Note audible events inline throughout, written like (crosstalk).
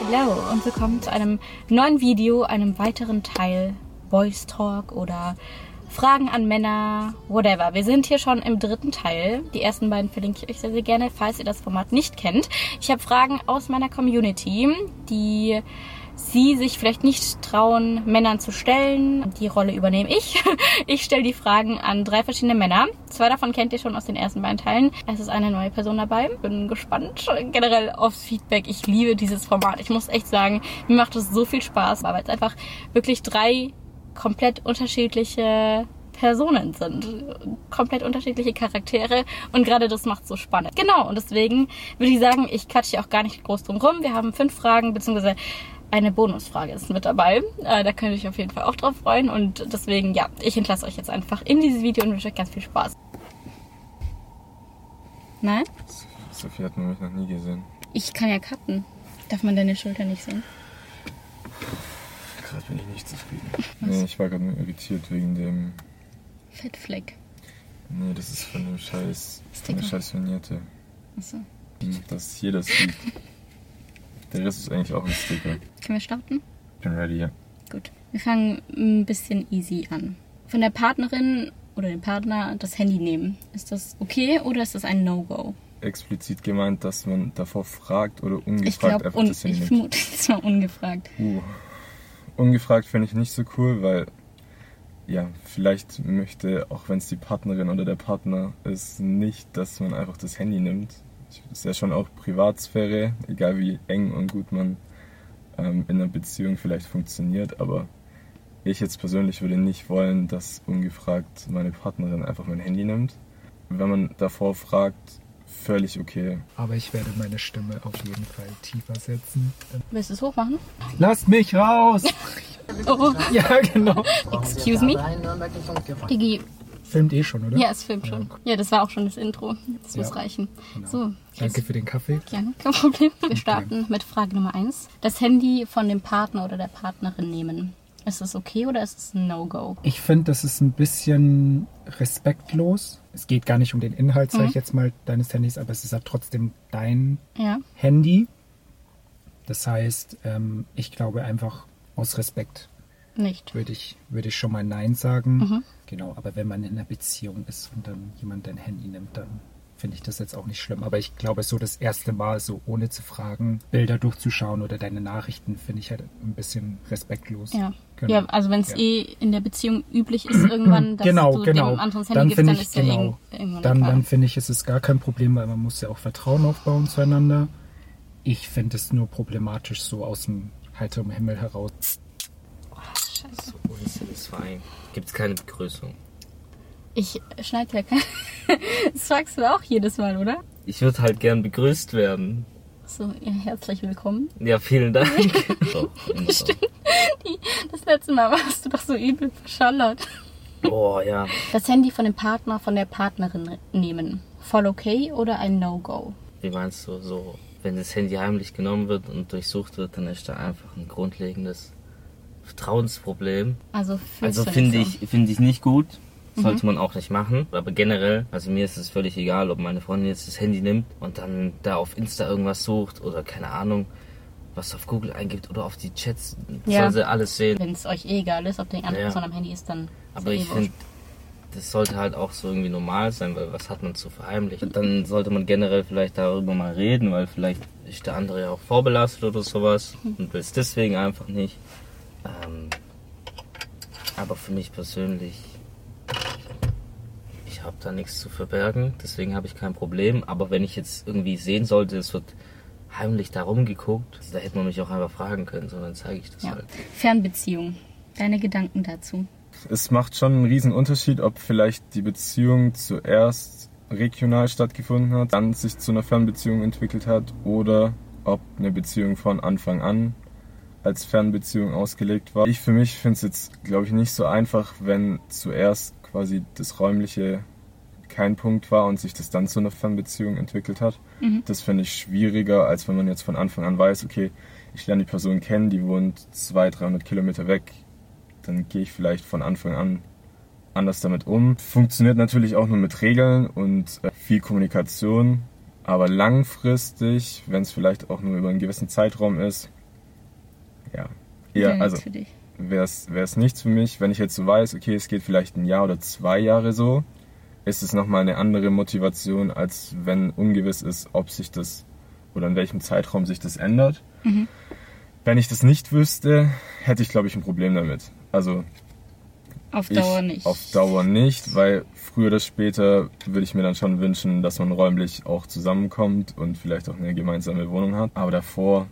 Hallo und willkommen zu einem neuen Video, einem weiteren Teil Voice Talk oder Fragen an Männer, whatever. Wir sind hier schon im dritten Teil. Die ersten beiden verlinke ich euch sehr, sehr gerne, falls ihr das Format nicht kennt. Ich habe Fragen aus meiner Community, die sie sich vielleicht nicht trauen, Männern zu stellen. Die Rolle übernehme ich. (laughs) Ich stelle die Fragen an drei verschiedene Männer. Zwei davon kennt ihr schon aus den ersten beiden Teilen. Es ist eine neue Person dabei. Bin gespannt generell aufs Feedback. Ich liebe dieses Format. Ich muss echt sagen, mir macht es so viel Spaß, weil es einfach wirklich drei komplett unterschiedliche Personen sind. Komplett unterschiedliche Charaktere und gerade das macht so spannend. Genau, und deswegen würde ich sagen, ich quatsche auch gar nicht groß drum rum. Wir haben fünf Fragen, beziehungsweise eine Bonusfrage ist mit dabei. Äh, da könnt ihr euch auf jeden Fall auch drauf freuen. Und deswegen, ja, ich entlasse euch jetzt einfach in dieses Video und wünsche euch ganz viel Spaß. Nein? Sophie hat mich noch nie gesehen. Ich kann ja cutten. Darf man deine Schulter nicht sehen? Gerade bin ich nicht zufrieden. Nee, ich war gerade nur irritiert wegen dem. Fettfleck. Nee, das ist von dem Scheiß. Von der Sticker. Scheiß Vignette. Achso. Hm, Dass jeder sieht. (laughs) Der Rest ist eigentlich auch ein Sticker. Können wir starten? Ich bin ready, ja. Gut. Wir fangen ein bisschen easy an. Von der Partnerin oder dem Partner das Handy nehmen. Ist das okay oder ist das ein No-Go? Explizit gemeint, dass man davor fragt oder Ich ungefragt glaube, einfach un das ich Handy nimmt. vermute, (laughs) es war ungefragt. Uh. Ungefragt finde ich nicht so cool, weil ja, vielleicht möchte, auch wenn es die Partnerin oder der Partner ist, nicht, dass man einfach das Handy nimmt. Das ist ja schon auch Privatsphäre, egal wie eng und gut man ähm, in einer Beziehung vielleicht funktioniert, aber ich jetzt persönlich würde nicht wollen, dass ungefragt meine Partnerin einfach mein Handy nimmt. Wenn man davor fragt, völlig okay. Aber ich werde meine Stimme auf jeden Fall tiefer setzen. Willst du es hochmachen? Lasst mich raus! (laughs) Oh, ja, genau. excuse me. Digi, Filmt eh schon, oder? ja, es filmt schon. Ja, das war auch schon das Intro. Das Ja. muss reichen. Genau. So, Danke für den Kaffee. Gerne, kein Problem. Wir starten mit Frage Nummer eins. Das Handy von dem Partner oder der Partnerin nehmen. Ist es okay oder ist es ein No-Go? Ich finde, das ist ein bisschen respektlos. Es geht gar nicht um den Inhalt, sage ich jetzt mal, deines Handys, aber es ist halt trotzdem dein Ja. Handy. Das heißt, ähm, ich glaube einfach aus Respekt Nicht. würde ich, würde ich schon mal Nein sagen. Mhm. Genau, aber wenn man in einer Beziehung ist und dann jemand dein Handy nimmt, dann finde ich das jetzt auch nicht schlimm. Aber ich glaube, so das erste Mal, so ohne zu fragen, Bilder durchzuschauen oder deine Nachrichten, finde ich halt ein bisschen respektlos. Ja. Genau. Ja, also wenn es Ja. eh in der Beziehung üblich ist irgendwann, dass genau, du genau. dem anderen Handy Dann gibst, dann ich, ist ja genau. irgend- irgendwann dann, dann finde ich, es ist gar kein Problem, weil man muss ja auch Vertrauen aufbauen zueinander. Ich finde es nur problematisch, so aus dem heiteren Himmel heraus. Scheiße. Unsinn ist Verein. Gibt es keine Begrüßung. Ich schneide ja kein... (laughs) Das fragst du auch jedes Mal, oder? Ich würde halt gern begrüßt werden. So, ja, herzlich willkommen. Ja, vielen Dank. Doch, immer so. Die, das letzte Mal warst du doch so übel verschallert. Oh ja. Das Handy von dem Partner, von der Partnerin nehmen. Voll okay oder ein No-Go? Wie meinst du, so, wenn das Handy heimlich genommen wird und durchsucht wird, dann ist da einfach ein grundlegendes Vertrauensproblem. Also, Also finde ich, finde ich nicht gut. Sollte man auch nicht machen. Aber generell, also mir ist es völlig egal, ob meine Freundin jetzt das Handy nimmt und dann da auf Insta irgendwas sucht oder keine Ahnung, was auf Google eingibt oder auf die Chats. Ja. Soll sie alles sehen. Wenn es euch eh egal ist, ob die andere Ja. Person am Handy ist, dann Aber ist ich eh finde, das sollte halt auch so irgendwie normal sein, weil was hat man zu verheimlichen? Dann sollte man generell vielleicht darüber mal reden, weil vielleicht ist der andere ja auch vorbelastet oder sowas und will es deswegen einfach nicht. Ähm, aber für mich persönlich, ich habe da nichts zu verbergen, deswegen habe ich kein Problem. Aber wenn ich jetzt irgendwie sehen sollte, es wird heimlich da rumgeguckt, da hätte man mich auch einfach fragen können, sondern zeige ich das Ja. halt. Fernbeziehung. Deine Gedanken dazu? Es macht schon einen riesen Unterschied, ob vielleicht die Beziehung zuerst regional stattgefunden hat, dann sich zu einer Fernbeziehung entwickelt hat oder ob eine Beziehung von Anfang an als Fernbeziehung ausgelegt war. Ich für mich finde es jetzt, glaube ich, nicht so einfach, wenn zuerst quasi das Räumliche kein Punkt war und sich das dann zu einer Fernbeziehung entwickelt hat. Das finde ich schwieriger, als wenn man jetzt von Anfang an weiß, okay, ich lerne die Person kennen, die wohnt 200, 300 Kilometer weg, dann gehe ich vielleicht von Anfang an anders damit um. Funktioniert natürlich auch nur mit Regeln und äh, viel Kommunikation, aber langfristig, wenn es vielleicht auch nur über einen gewissen Zeitraum ist, ja. Wäre also wäre es nichts für mich. Wenn ich jetzt so weiß, okay, es geht vielleicht ein Jahr oder zwei Jahre so, ist es nochmal eine andere Motivation, als wenn ungewiss ist, ob sich das oder in welchem Zeitraum sich das ändert. Wenn ich das nicht wüsste, hätte ich, glaube ich, ein Problem damit. Also Auf Dauer nicht. auf Dauer nicht, weil früher oder später würde ich mir dann schon wünschen, dass man räumlich auch zusammenkommt und vielleicht auch eine gemeinsame Wohnung hat. Aber davor,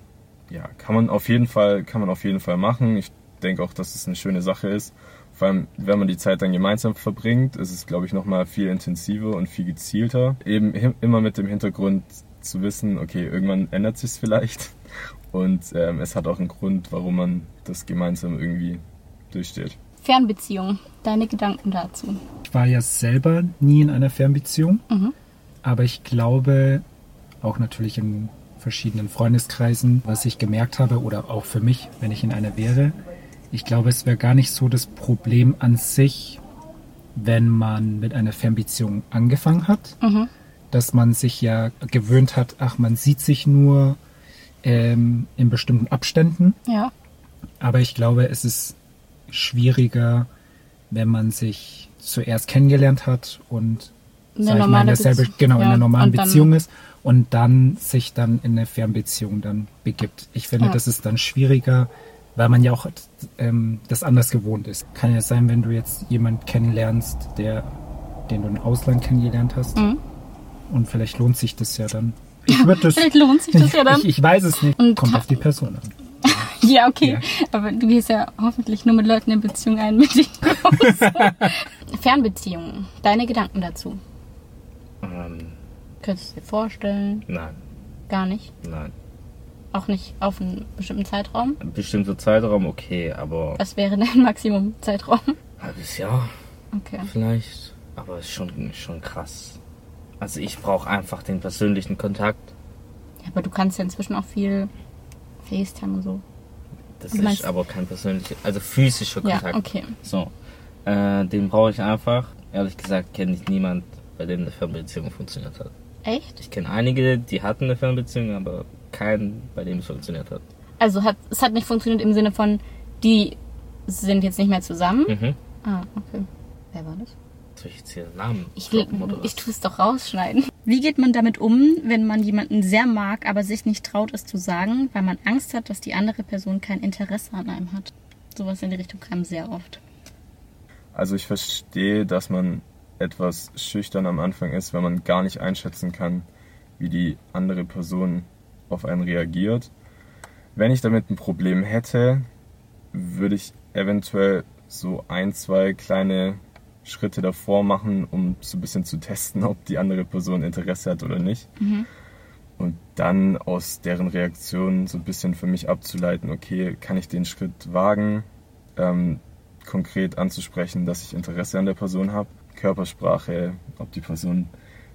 ja, kann man auf jeden Fall, kann man auf jeden Fall machen. Ich denke auch, dass es eine schöne Sache ist. Vor allem, wenn man die Zeit dann gemeinsam verbringt, ist es, glaube ich, nochmal viel intensiver und viel gezielter. Eben immer mit dem Hintergrund zu wissen, okay, irgendwann ändert sich vielleicht. Und ähm, es hat auch einen Grund, warum man das gemeinsam irgendwie durchsteht. Fernbeziehung. Deine Gedanken dazu. Ich war ja selber nie in einer Fernbeziehung, Mhm. aber ich glaube, auch natürlich in verschiedenen Freundeskreisen, was ich gemerkt habe oder auch für mich, wenn ich in einer wäre, ich glaube, es wäre gar nicht so das Problem an sich, wenn man mit einer Fernbeziehung angefangen hat, Mhm. dass man sich ja gewöhnt hat, ach, man sieht sich nur ähm, in bestimmten Abständen. Ja. Aber ich glaube, es ist schwieriger, wenn man sich zuerst kennengelernt hat und Eine ich mal, in normale derselbe, Bezie- genau, in ja, einer normalen Beziehung ist und dann sich dann in eine Fernbeziehung dann begibt. Ich finde, Ja. das ist dann schwieriger, weil man ja auch ähm, das anders gewohnt ist. Kann ja sein, wenn du jetzt jemanden kennenlernst, der, den du im Ausland kennengelernt hast Mhm. und vielleicht lohnt sich das ja dann. (laughs) Ich würde das, Vielleicht lohnt sich das ja dann. (laughs) ich, ich weiß es nicht. Und Kommt auf die Person an. (laughs) Ja, okay. Ja. Aber du gehst ja hoffentlich nur mit Leuten in Beziehung ein, mit denen du. Fernbeziehungen. Deine Gedanken dazu. Ähm, Könntest du dir vorstellen? nein, Gar nicht. nein. Auch nicht auf einen bestimmten Zeitraum. Ein bestimmter Zeitraum, okay, aber Was wäre dein (laughs) Maximum-Zeitraum? ein halbes Jahr Okay. vielleicht. Aber ist schon, schon krass. Also ich brauche einfach den persönlichen Kontakt. Ja, aber du kannst ja inzwischen auch viel FaceTime und so. Das Du meinst- ist aber kein persönlicher, also physischer Ja, Kontakt. okay. So, äh, den brauche ich einfach. Ehrlich gesagt kenne ich niemand, bei dem eine Fernbeziehung funktioniert hat. Echt? Ich kenne einige, die hatten eine Fernbeziehung, aber keinen, bei dem es funktioniert hat. Also hat, es hat nicht funktioniert im Sinne von, die sind jetzt nicht mehr zusammen. Mhm. Ah, okay. Wer war das? Soll ich jetzt hier Namen Ich, droppen ich tue es doch rausschneiden. Wie geht man damit um, wenn man jemanden sehr mag, aber sich nicht traut, es zu sagen, weil man Angst hat, dass die andere Person kein Interesse an einem hat? Sowas in die Richtung kam sehr oft. Also ich verstehe, dass man etwas schüchtern am Anfang ist, wenn man gar nicht einschätzen kann, wie die andere Person auf einen reagiert. Wenn ich damit ein Problem hätte, würde ich eventuell so ein, zwei kleine Schritte davor machen, um so ein bisschen zu testen, ob die andere Person Interesse hat oder nicht. Und dann aus deren Reaktion so ein bisschen für mich abzuleiten, okay, kann ich den Schritt wagen, ähm, konkret anzusprechen, dass ich Interesse an der Person habe. Körpersprache, ob die Person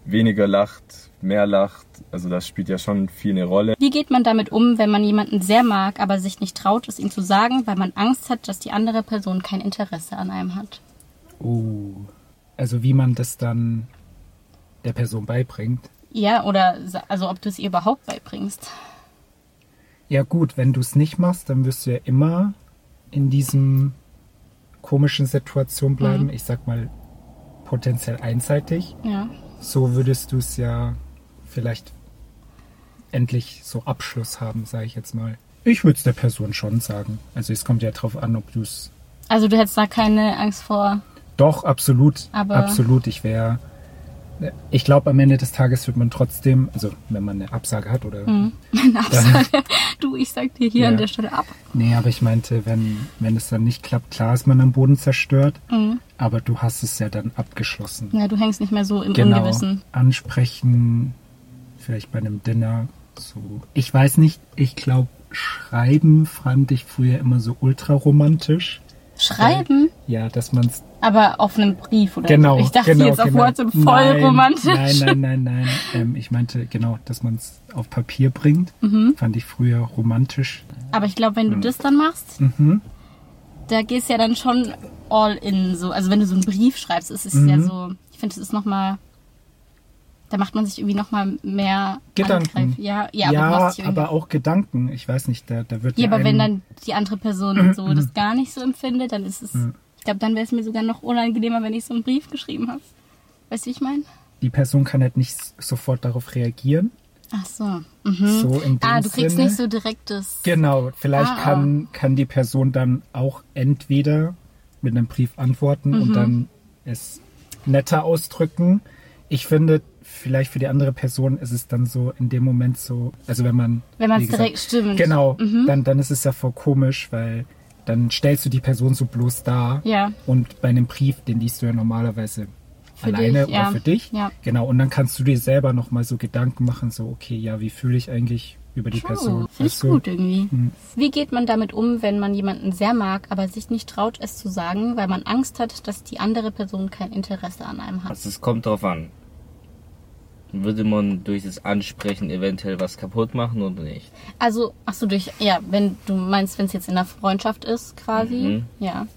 weniger lacht, mehr lacht, also das spielt ja schon viel eine Rolle. Wie geht man damit um, wenn man jemanden sehr mag, aber sich nicht traut, es ihm zu sagen, weil man Angst hat, dass die andere Person kein Interesse an einem hat? Oh. Also wie man das dann der Person beibringt. Ja, oder also ob du es ihr überhaupt beibringst. Ja gut, wenn du es nicht machst, dann wirst du ja immer in diesem komischen Situation bleiben. Ich sag mal potenziell einseitig. Ja. So würdest du es ja vielleicht endlich so Abschluss haben, sage ich jetzt mal. Ich würde es der Person schon sagen. Also es kommt ja drauf an, ob du es Also du hättest da keine Angst vor. Doch, absolut. Aber- absolut. Ich wäre. Ich glaube, am Ende des Tages wird man trotzdem, also wenn man eine Absage hat oder. (laughs) Eine Absage. Du, ich sag dir hier Ja. an der Stelle ab. Nee, aber ich meinte, wenn, wenn es dann nicht klappt, klar ist man am Boden zerstört, Mhm. aber du hast es ja dann abgeschlossen. Ja, du hängst nicht mehr so im genau. Ungewissen. Ansprechen, vielleicht bei einem Dinner. So. Ich weiß nicht, ich glaube, Schreiben fand ich früher immer so ultra romantisch. Schreiben, Ja, dass man es aber auf einem Brief oder Genau. so. Ich dachte genau, jetzt auf genau. WhatsApp voll nein, romantisch. Nein, nein, nein, nein. Ähm, ich meinte genau, dass man es auf Papier bringt. Mhm. Fand ich früher romantisch. Aber ich glaube, wenn du das dann machst, Mhm. da gehst du ja dann schon all in so. Also wenn du so einen Brief schreibst, ist es Mhm. ja so, ich finde, es ist nochmal Da macht man sich irgendwie nochmal mehr Gedanken. angreif- Ja, ja, ja aber auch Gedanken. Ich weiß nicht, da, da wird Ja, ja aber wenn dann die andere Person so (clears throat) das gar nicht so empfindet, dann ist es. Ich glaube, dann wäre es mir sogar noch unangenehmer, wenn ich so einen Brief geschrieben habe. Weißt du, wie ich meine? die Person kann halt nicht sofort darauf reagieren. Ach so. Mhm. So in dem ah, du kriegst Sinne. nicht so direktes. Genau, vielleicht Ah, kann, kann die Person dann auch entweder mit einem Brief antworten Mhm. und dann es netter ausdrücken. Ich finde, vielleicht für die andere Person ist es dann so in dem Moment so, also wenn man. Wenn man es direkt stimmt. Genau, Mhm. dann, dann ist es ja voll komisch, weil dann stellst du die Person so bloß dar. Ja. Und bei einem Brief, den liest du ja normalerweise Für alleine dich, ja. oder für dich. Ja. Genau, und dann kannst du dir selber nochmal so Gedanken machen, so, okay, ja, wie fühle ich eigentlich über die Person? Oh, Finde ich gut irgendwie. Mhm. Wie geht man damit um, wenn man jemanden sehr mag, aber sich nicht traut, es zu sagen, weil man Angst hat, dass die andere Person kein Interesse an einem hat? Also es kommt drauf an. Würde man durch das Ansprechen eventuell was kaputt machen oder nicht? Also, ach so, durch, ja, wenn du meinst, wenn es jetzt in der Freundschaft ist, quasi, Mhm. ja.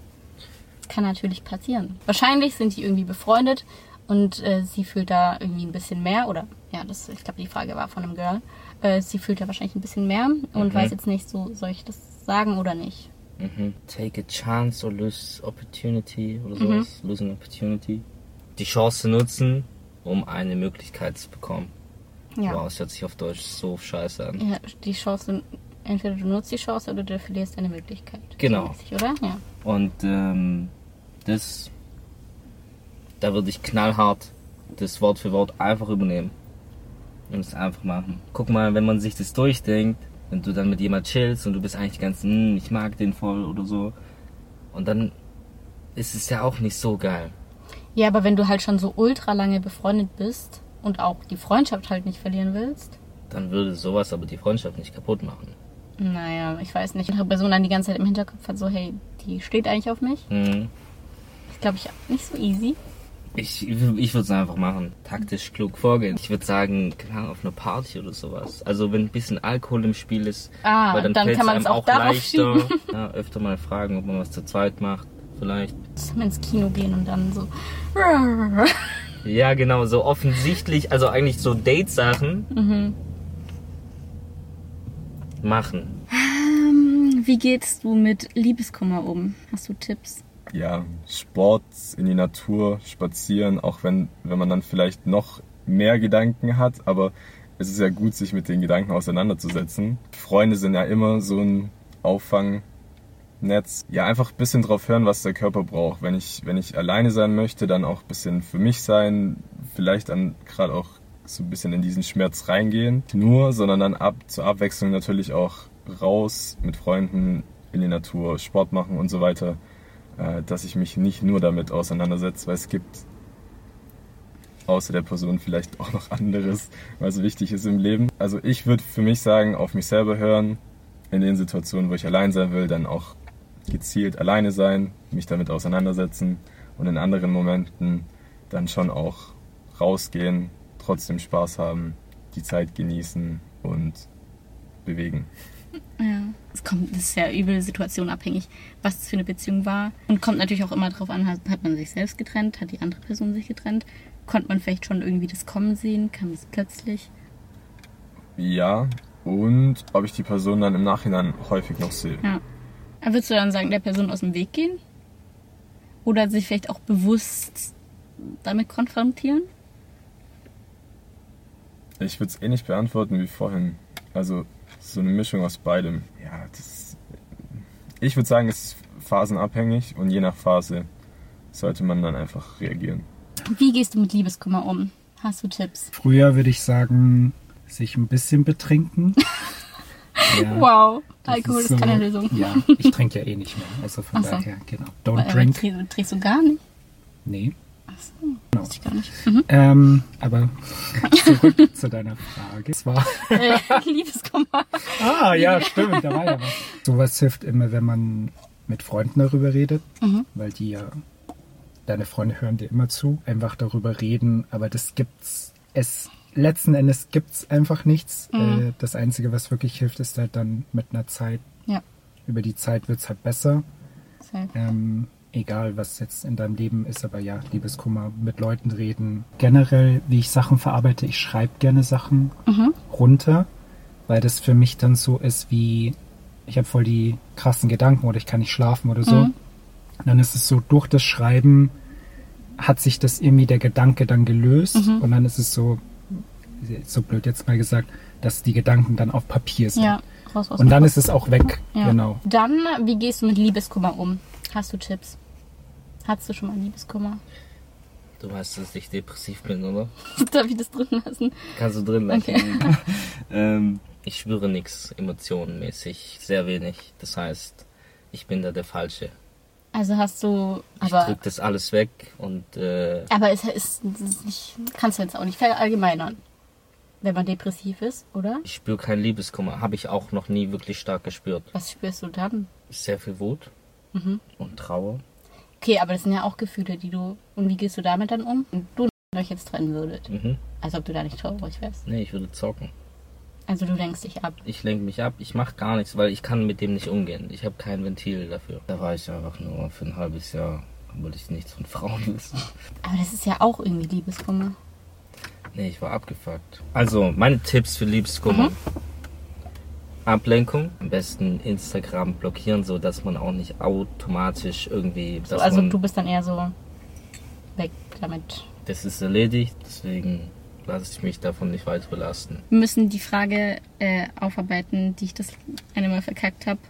Kann natürlich passieren. Wahrscheinlich sind die irgendwie befreundet und äh, sie fühlt da irgendwie ein bisschen mehr, oder, ja, das, ich glaube, die Frage war von einem Girl. Äh, sie fühlt da wahrscheinlich ein bisschen mehr und Mhm. weiß jetzt nicht so, soll ich das sagen oder nicht? Mhm. Take a chance or lose opportunity oder sowas. Lose an opportunity. Die Chance nutzen, um eine Möglichkeit zu bekommen. Ja. Wow, das hört sich auf Deutsch so scheiße an. Ja, die Chance, entweder du nutzt die Chance oder du verlierst eine Möglichkeit. Genau. Mäßig, oder? Ja. Und ähm, das, da würde ich knallhart das Wort für Wort einfach übernehmen. Und es einfach machen. Guck mal, wenn man sich das durchdenkt, wenn du dann mit jemand chillst und du bist eigentlich ganz, hm, ich mag den voll oder so. Und dann ist es ja auch nicht so geil. Ja, aber wenn du halt schon so ultra lange befreundet bist und auch die Freundschaft halt nicht verlieren willst, Dann würde sowas aber die Freundschaft nicht kaputt machen. naja, ich weiß nicht. Andere Person dann die ganze Zeit im Hinterkopf hat so, hey, die steht eigentlich auf mich. Hm. Das glaube ich nicht so easy. Ich, ich würde es einfach machen. Taktisch klug vorgehen. Ich würde sagen, Ahnung, auf einer Party oder sowas. Also wenn ein bisschen Alkohol im Spiel ist, Ah, weil dann, dann kann man einem es auch darauf leichter. Ja, öfter mal fragen, ob man was zu zweit macht. Vielleicht. Ins Kino gehen und dann so. (laughs) Ja, genau, so offensichtlich, also eigentlich so Date-Sachen Mhm. machen. Ähm, Wie gehst du mit Liebeskummer um? Hast du Tipps? ja, Sport, in die Natur, spazieren, auch wenn, wenn man dann vielleicht noch mehr Gedanken hat, aber es ist ja gut, sich mit den Gedanken auseinanderzusetzen. Freunde sind ja immer so ein Auffangnetz. Ja, einfach ein bisschen drauf hören, was der Körper braucht. Wenn ich, wenn ich alleine sein möchte, dann auch ein bisschen für mich sein, vielleicht dann gerade auch so ein bisschen in diesen Schmerz reingehen. Nur, sondern dann ab, zur Abwechslung natürlich auch raus mit Freunden in die Natur, Sport machen und so weiter äh, dass ich mich nicht nur damit auseinandersetze, weil es gibt außer der Person vielleicht auch noch anderes, was wichtig ist im Leben. Also ich würde für mich sagen, auf mich selber hören, in den Situationen, wo ich allein sein will, dann auch gezielt alleine sein, mich damit auseinandersetzen und in anderen Momenten dann schon auch rausgehen, trotzdem Spaß haben, die Zeit genießen und bewegen. Ja. Es kommt, das ist ja übel situationabhängig, was das für eine Beziehung war. Und kommt natürlich auch immer drauf an, hat, hat man sich selbst getrennt, hat die andere Person sich getrennt. Konnte man vielleicht schon irgendwie das Kommen sehen? Kam es plötzlich? Ja, und ob ich die Person dann im Nachhinein häufig noch sehe. Ja. Würdest du dann sagen, der Person aus dem Weg gehen? Oder sich vielleicht auch bewusst damit konfrontieren? Ich würde es ähnlich beantworten wie vorhin. Also so eine Mischung aus beidem. Ja, das, ich würde sagen, es ist phasenabhängig und je nach Phase sollte man dann einfach reagieren. Wie gehst du mit Liebeskummer um? Hast du Tipps? Früher würde ich sagen, sich ein bisschen betrinken. (laughs) Ja, Wow, das Alkohol ist, so- keine Lösung. Ja, ich trinke ja eh nicht mehr. Also von Ach so. daher, genau. Don't Aber drink. Trinkst, trinkst du gar nicht? Nee. Achso, wusste ich gar nicht. (laughs) Mhm. Ähm, aber zurück (laughs) zu deiner Frage. Es war. Äh, (laughs) Liebeskummer. Ah, ja, stimmt, da war ja was. Sowas hilft immer, wenn man mit Freunden darüber redet, Mhm. weil die ja, deine Freunde hören dir immer zu, einfach darüber reden, aber das gibt's, es, letzten Endes gibt's einfach nichts. Mhm. Äh, das Einzige, was wirklich hilft, ist halt dann mit einer Zeit, Ja, über die Zeit wird's halt besser. Ähm, egal was jetzt in deinem Leben ist, aber ja, Liebeskummer, mit Leuten reden. Generell, wie ich Sachen verarbeite, ich schreibe gerne Sachen runter, weil das für mich dann so ist wie, ich habe voll die krassen Gedanken oder ich kann nicht schlafen oder so. Und dann ist es so, durch das Schreiben hat sich das irgendwie der Gedanke dann gelöst und dann ist es so, so blöd jetzt mal gesagt, dass die Gedanken dann auf Papier sind. Ja, raus aus Und dann ist es auch weg. Ja. Genau. Dann, wie gehst du mit Liebeskummer um? Hast du Tipps? Hattest du schon mal Liebeskummer? Du weißt, dass ich depressiv bin, oder? (laughs) Darf ich das drin lassen? Kannst du drin lassen. Okay. (laughs) ähm, ich spüre nichts emotionenmäßig, sehr wenig. Das heißt, ich bin da der Falsche. Also hast du, Ich aber, drück das alles weg und äh, aber es ist, es ist nicht, kannst du jetzt auch nicht verallgemeinern, wenn man depressiv ist, oder? ich spüre keinen Liebeskummer. Habe ich auch noch nie wirklich stark gespürt. Was spürst du dann? Sehr viel Wut Mhm. und Trauer. Okay, aber das sind ja auch Gefühle, die du, und wie gehst du damit dann um? Und du euch jetzt trennen würdet, Mhm. als ob du da nicht traurig wärst. Nee, ich würde zocken. Also du lenkst dich ab. Ich lenke mich ab, ich mache gar nichts, weil ich kann mit dem nicht umgehen. Ich habe kein Ventil dafür. Da war ich einfach nur für ein halbes Jahr, wollte ich nichts von Frauen wissen. Aber das ist ja auch irgendwie Liebeskummer. Nee, ich war abgefuckt. Also, meine Tipps für Liebeskummer. Mhm. Ablenkung. Am besten Instagram blockieren, so dass man auch nicht automatisch irgendwie. So, also man, du bist dann eher so weg damit. Das ist erledigt, deswegen lasse ich mich davon nicht weiter belasten. Wir müssen die Frage äh, aufarbeiten, die ich das eine Mal verkackt habe,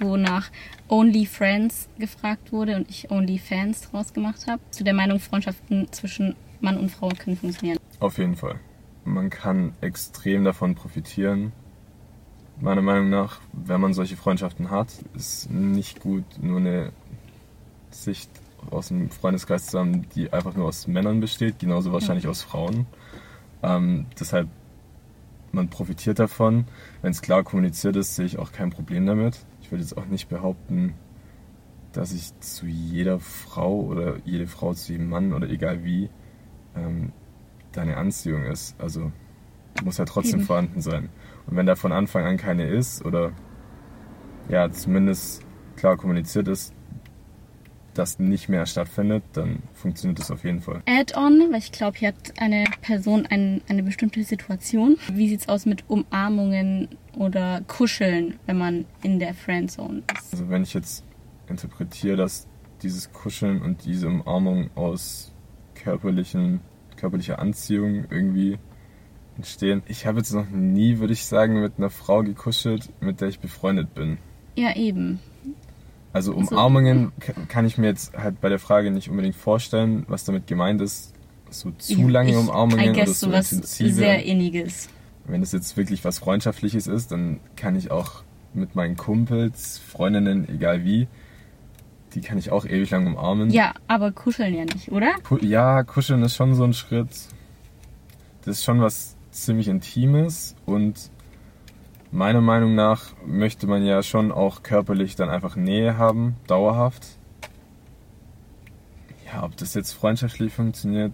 wonach Only Friends gefragt wurde und ich Only Fans draus gemacht habe. Zu der Meinung, Freundschaften zwischen Mann und Frau können funktionieren. Auf jeden Fall. Man kann extrem davon profitieren. Meiner Meinung nach, wenn man solche Freundschaften hat, ist nicht gut, nur eine Sicht aus dem Freundeskreis zu haben, die einfach nur aus Männern besteht, genauso wahrscheinlich aus Frauen. Ähm, deshalb, man profitiert davon. Wenn es klar kommuniziert ist, sehe ich auch kein Problem damit. Ich würde jetzt auch nicht behaupten, dass ich zu jeder Frau oder jede Frau zu jedem Mann oder egal wie ähm, deine Anziehung ist. Also muss ja trotzdem Eben. vorhanden sein. Und wenn da von Anfang an keine ist oder ja zumindest klar kommuniziert ist, dass nicht mehr stattfindet, dann funktioniert das auf jeden Fall. Add-on, weil ich glaube, hier hat eine Person ein, eine bestimmte Situation. Wie sieht's aus mit Umarmungen oder Kuscheln, wenn man in der Friendzone ist? Also wenn ich jetzt interpretiere, dass dieses Kuscheln und diese Umarmung aus körperlichen, körperlicher Anziehung irgendwie entstehen. Ich habe jetzt noch nie, würde ich sagen, mit einer Frau gekuschelt, mit der ich befreundet bin. Ja, eben. Also Also- Umarmungen ka- kann ich mir jetzt halt bei der Frage nicht unbedingt vorstellen, was damit gemeint ist. So zu lange ich, Umarmungen oder so intensive. sehr inniges. Wenn es jetzt wirklich was Freundschaftliches ist, dann kann ich auch mit meinen Kumpels, Freundinnen, egal wie, die kann ich auch ewig lang umarmen. Ja, aber kuscheln ja nicht, oder? Ku- Ja, kuscheln ist schon so ein Schritt. Das ist schon was ziemlich Intimes und meiner Meinung nach möchte man ja schon auch körperlich dann einfach Nähe haben, dauerhaft. Ja, ob das jetzt freundschaftlich funktioniert,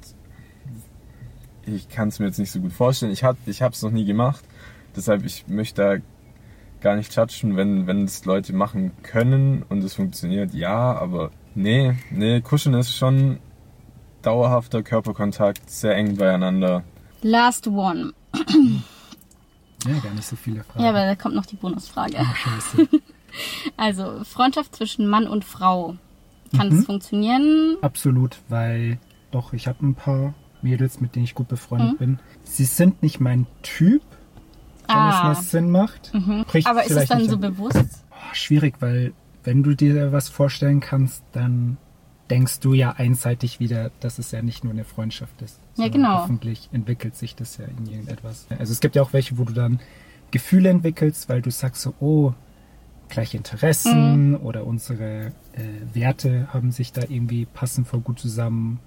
ich kann es mir jetzt nicht so gut vorstellen. Ich habe ich es noch nie gemacht, deshalb ich möchte da gar nicht judgen, wenn wenn es Leute machen können und es funktioniert, ja, aber nee, nee, kuscheln ist schon dauerhafter Körperkontakt, sehr eng beieinander. Last one. Ja, gar nicht so viele Fragen. Ja, aber da kommt noch die Bonusfrage. Ach, scheiße. (laughs) Also, Freundschaft zwischen Mann und Frau. Kann Mhm. das funktionieren? Absolut, weil doch, ich habe ein paar Mädels, mit denen ich gut Mhm. befreundet bin. Sie sind nicht mein Typ, wenn es Ah. mal Sinn macht. Bricht Aber ist es dann so bewusst? Oh, schwierig, weil wenn du dir was vorstellen kannst, dann denkst du ja einseitig wieder, dass es ja nicht nur eine Freundschaft ist. Ja, genau. Hoffentlich entwickelt sich das ja in irgendetwas. Also es gibt ja auch welche, wo du dann Gefühle entwickelst, weil du sagst so, oh, gleiche Interessen Mhm. oder unsere äh, Werte haben sich da irgendwie passen voll gut zusammen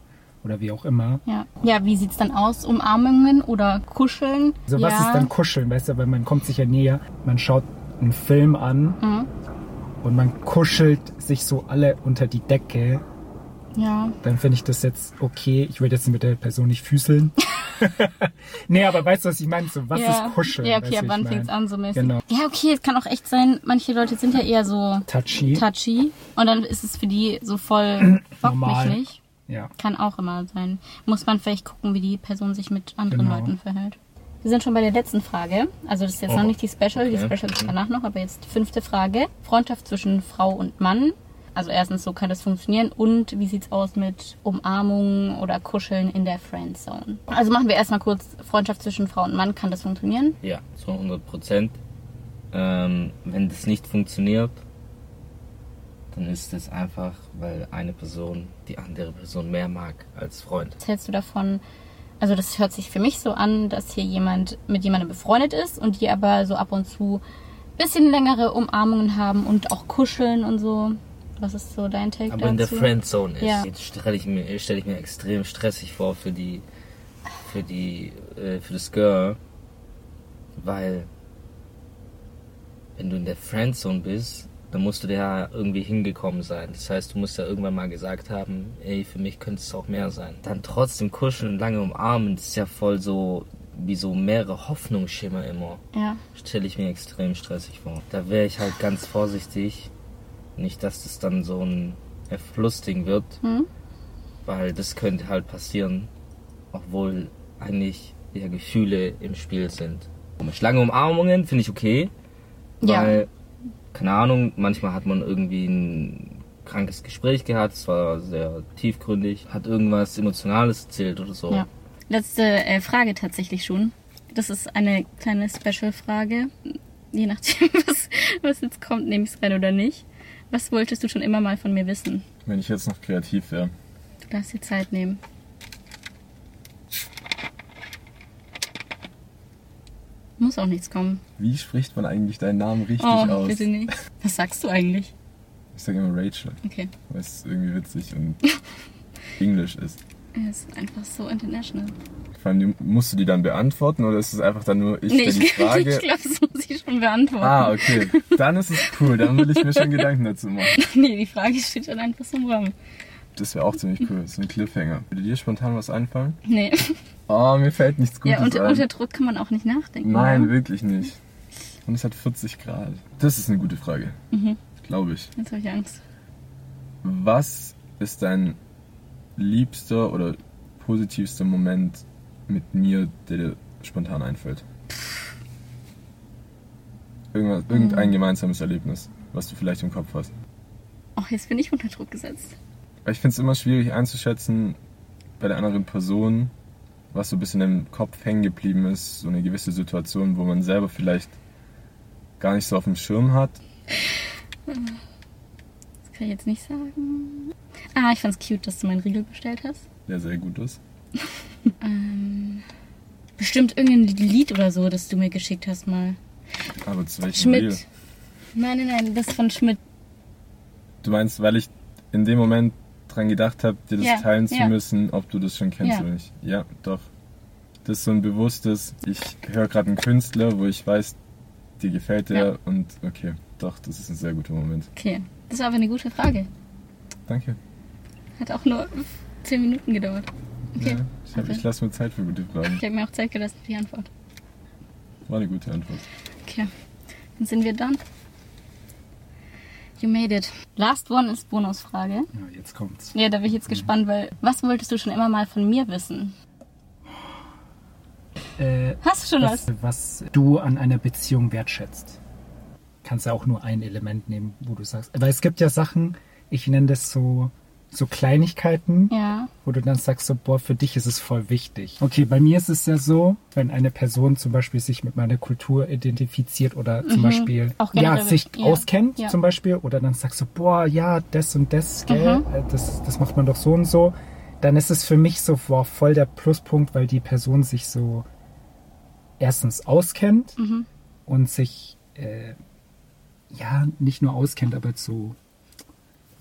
oder wie auch immer. Ja. Ja, wie sieht's dann aus? Umarmungen oder Kuscheln? Also ja. was ist dann Kuscheln, weißt du, weil man kommt sich ja näher, man schaut einen Film an Mhm. und man kuschelt sich so alle unter die Decke Ja. dann finde ich das jetzt okay. Ich würde jetzt mit der Person nicht füßeln. (laughs) Nee, aber weißt du, was ich meine? So, was ja. ist Kuscheln? Ja, okay, ab wann fängt's mein? an so mäßig? Genau. Ja, okay, es kann auch echt sein, manche Leute sind ja eher so Touchy. touchy und dann ist es für die so voll, (clears throat) bock mich Normal. nicht. Ja. Kann auch immer sein. Muss man vielleicht gucken, wie die Person sich mit anderen Genau. Leuten verhält. Wir sind schon bei der letzten Frage. Also das ist jetzt Oh, noch nicht die Special, die okay. Special ist danach noch, aber jetzt die fünfte Frage. Freundschaft zwischen Frau und Mann. Also erstens, so kann das funktionieren und wie sieht's aus mit Umarmungen oder Kuscheln in der Friendzone? Also machen wir erstmal kurz Freundschaft zwischen Frau und Mann, kann das funktionieren? Ja, zu 100 Prozent. Ähm, wenn das nicht funktioniert, dann ist es einfach, weil eine Person die andere Person mehr mag als Freund. Was hältst du davon? Also das hört sich für mich so an, dass hier jemand mit jemandem befreundet ist und die aber so ab und zu bisschen längere Umarmungen haben und auch kuscheln und so. Was ist so dein Take Aber dazu? in der Friendzone ist, Ja. jetzt stelle ich mir, stelle ich mir extrem stressig vor für die, für die, äh, für das Girl, weil wenn du in der Friendzone bist, dann musst du da ja irgendwie hingekommen sein. Das heißt, du musst ja irgendwann mal gesagt haben, ey, für mich könnte es auch mehr sein. Dann trotzdem kuscheln und lange umarmen, das ist ja voll so, wie so mehrere Hoffnungsschimmer immer. Ja. Stelle ich mir extrem stressig vor. Da wäre ich halt ganz vorsichtig. Nicht, dass das dann so ein F-Plus-Ding wird, Hm? weil das könnte halt passieren, obwohl eigentlich ja Gefühle im Spiel sind. Komisch. Lange Umarmungen finde ich okay, Ja. Keine Ahnung, manchmal hat man irgendwie ein krankes Gespräch gehabt, es war sehr tiefgründig, hat irgendwas Emotionales erzählt oder so. Ja. Letzte äh, Frage tatsächlich schon. Das ist eine kleine Special-Frage. Je nachdem, (laughs) was, was jetzt kommt, nehme ich es rein oder nicht. Was wolltest du schon immer mal von mir wissen? Wenn ich jetzt noch kreativ wäre. Du darfst dir Zeit nehmen. Muss auch nichts kommen. Wie spricht man eigentlich deinen Namen richtig oh, aus? bitte nicht. Was sagst du eigentlich? Ich sage immer Rachel, Okay. weil es irgendwie witzig und (laughs) Englisch ist. Er ist einfach so international. Vor allem, musst du die dann beantworten oder ist es einfach dann nur ich, nee, der die ich, Frage... ich glaube, das muss ich schon beantworten. Ah, okay. Dann ist es cool. Dann will ich mir schon Gedanken dazu machen. (laughs) Nee, die Frage steht dann einfach so im Raum. Das wäre auch ziemlich cool. So ein Cliffhanger. Würde dir spontan was einfallen? Nee. Oh, mir fällt nichts Gutes ja, unter, ein. unter Druck kann man auch nicht nachdenken. Nein, oder? wirklich nicht. Und es hat 40 Grad. Das ist eine gute Frage. Mhm. Glaube ich. Jetzt habe ich Angst. Was ist dein liebster oder positivster Moment mit mir, der dir spontan einfällt? Irgendwas, irgendein Mhm. gemeinsames Erlebnis, was du vielleicht im Kopf hast. Ach, jetzt bin ich unter Druck gesetzt. Ich finde es immer schwierig einzuschätzen bei der anderen Person, was so ein bisschen im Kopf hängen geblieben ist, so eine gewisse Situation, wo man selber vielleicht gar nicht so auf dem Schirm hat. Das kann ich jetzt nicht sagen. Ah, ich fand's cute, dass du meinen Riegel bestellt hast. der sehr gut ist. (laughs) Ähm, bestimmt irgendein Lied oder so, das du mir geschickt hast mal. Aber zu welchem Schmidt. Reel? Nein, nein, nein, das von Schmidt. Du meinst, weil ich in dem Moment dran gedacht habe, dir das Ja, teilen zu ja. müssen, ob du das schon kennst Ja. oder nicht. Ja, doch. Das ist so ein bewusstes, ich höre gerade einen Künstler, wo ich weiß, dir gefällt der und okay, doch, das ist ein sehr guter Moment. Okay, das war aber eine gute Frage. Danke. Hat auch nur 10 Minuten gedauert. Okay. Ich hab, Okay. ich lasse mir Zeit für gute Fragen. Ich habe mir auch Zeit gelassen für die Antwort. War eine gute Antwort. Okay, dann sind wir done. You made it. Last one ist Bonusfrage. Ja, jetzt kommt's. Ja, da bin ich jetzt gespannt, weil was wolltest du schon immer mal von mir wissen? Äh, Hast du schon was, was? was du an einer Beziehung wertschätzt. Kannst ja auch nur ein Element nehmen, wo du sagst. Weil es gibt ja Sachen, ich nenne das so, so Kleinigkeiten, Ja. wo du dann sagst, so, boah, für dich ist es voll wichtig. Okay, bei mir ist es ja so, wenn eine Person zum Beispiel sich mit meiner Kultur identifiziert oder zum Beispiel Mhm. Auch ja, sich ja. auskennt Ja. zum Beispiel oder dann sagst du, boah, ja, das und das, gell, Mhm. äh, das, das macht man doch so und so, dann ist es für mich so boah, voll der Pluspunkt, weil die Person sich so erstens auskennt Mhm. und sich äh, ja nicht nur auskennt, aber so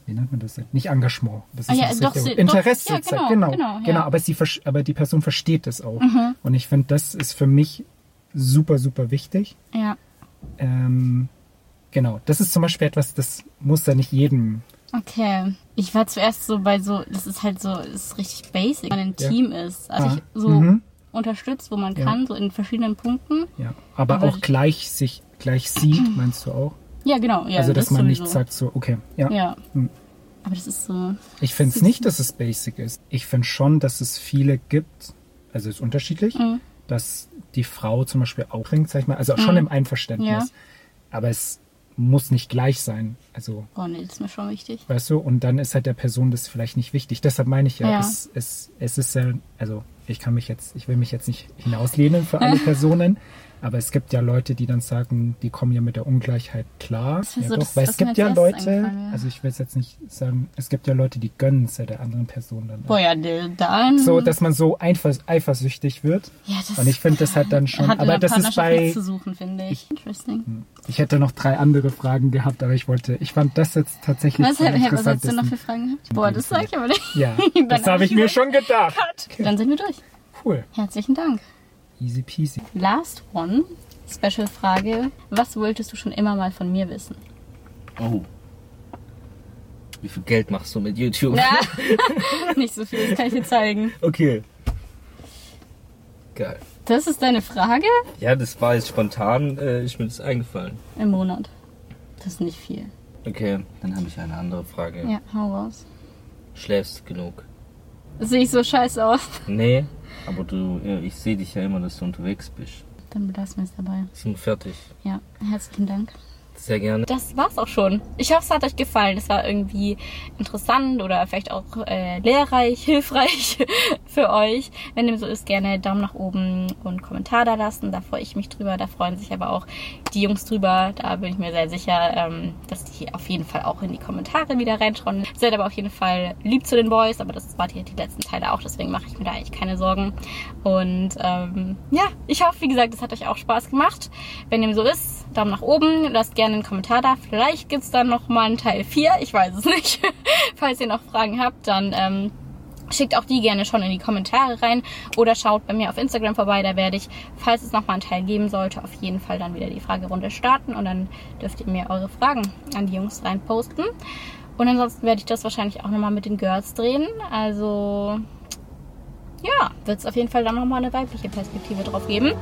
wie nennt man das denn? Nicht Engagement. Das Ah ja, das doch, richtige sie- Interesse. doch, ja, zeigt. genau, genau, genau, ja. aber sie, aber die Person versteht es auch. Mhm. Und ich finde, das ist für mich super, super wichtig. Ja. Ähm, genau, das ist zum Beispiel etwas, das muss ja nicht jedem. Okay. Ich war zuerst so bei so, das ist halt so, das ist richtig basic, wenn man ein Ja. Team ist. Also Ah, ich, so mhm. unterstützt, wo man Ja. kann, so in verschiedenen Punkten. Ja. Aber, Aber auch ich- gleich sich gleich sieht, (clears throat) meinst du auch? Ja, genau. Ja, also, dass das man nicht sagt so, okay, ja. Ja. Hm. Aber das ist so. Ich finde es nicht, dass es basic ist. Ich finde schon, dass es viele gibt, also es ist unterschiedlich, Mhm. dass die Frau zum Beispiel auch bringt, sag ich mal, also schon im Einverständnis. Ja. Aber es muss nicht gleich sein. Also, Oh nee, das ist mir schon wichtig. weißt du, und dann ist halt der Person das vielleicht nicht wichtig. Deshalb meine ich ja, Ja. Es, es, es ist ja, also ich kann mich jetzt, ich will mich jetzt nicht hinauslehnen für alle (laughs) Personen, aber es gibt ja Leute, die dann sagen, die kommen ja mit der Ungleichheit klar. Ja, so doch, das, weil es gibt ja Leute, wäre. also ich will es jetzt nicht sagen, es gibt ja Leute, die gönnen es ja der anderen Person dann. Boah, ja, dann. So, dass man so einvers eifersüchtig wird. ja, das Und ich finde das halt dann schon, aber das ist bei, zu suchen, finde ich. Interesting. ich hätte noch drei andere Fragen gehabt, aber ich wollte, ich fand das jetzt tatsächlich Was, hä, was hättest du noch für Fragen gehabt? Boah, das sag ich aber nicht. Ja, (laughs) das hab habe ich mir schon gedacht. Dann sind wir durch. Cool. Herzlichen Dank. Easy peasy. Last one. Special-Frage. Was wolltest du schon immer mal von mir wissen? Oh. Wie viel Geld machst du mit YouTube? Ja, (laughs) (laughs) nicht so viel, das kann ich dir zeigen. Okay. Geil. Das ist deine Frage? Ja, das war jetzt spontan, äh, ist mir das eingefallen. Im Monat. Das ist nicht viel. Okay, dann habe ich eine andere Frage. Ja, hau raus. Schläfst du genug? Sehe ich so scheiße aus? Nee, aber du, ich sehe dich ja immer, dass du unterwegs bist. Dann belassen wir es dabei. Sind wir fertig? Ja, herzlichen Dank. Sehr gerne. Das war's auch schon. Ich hoffe, es hat euch gefallen. Es war irgendwie interessant oder vielleicht auch äh, lehrreich, (laughs) hilfreich (laughs) für euch. Wenn dem so ist, gerne Daumen nach oben und Kommentar da lassen. Da freue ich mich drüber. Da freuen sich aber auch die Jungs drüber. Da bin ich mir sehr sicher, ähm, dass die auf jeden Fall auch in die Kommentare wieder reinschauen. Seid aber auf jeden Fall lieb zu den Boys, aber das war die, die letzten Teile auch. Deswegen mache ich mir da eigentlich keine Sorgen. Und ähm, ja, ich hoffe, wie gesagt, es hat euch auch Spaß gemacht. Wenn dem so ist, Daumen nach oben. Lasst gerne einen Kommentar da. Vielleicht gibt's dann noch mal einen Teil 4. Ich weiß es (laughs) nicht. Falls ihr noch Fragen habt, dann ähm, schickt auch die gerne schon in die Kommentare rein. Oder schaut bei mir auf Instagram vorbei. Da werde ich, falls es noch mal einen Teil geben sollte, auf jeden Fall dann wieder die Fragerunde starten. Und dann dürft ihr mir eure Fragen an die Jungs rein posten. Und ansonsten werde ich das wahrscheinlich auch noch mal mit den Girls drehen. Also ja, wird es auf jeden Fall dann noch mal eine weibliche Perspektive drauf geben.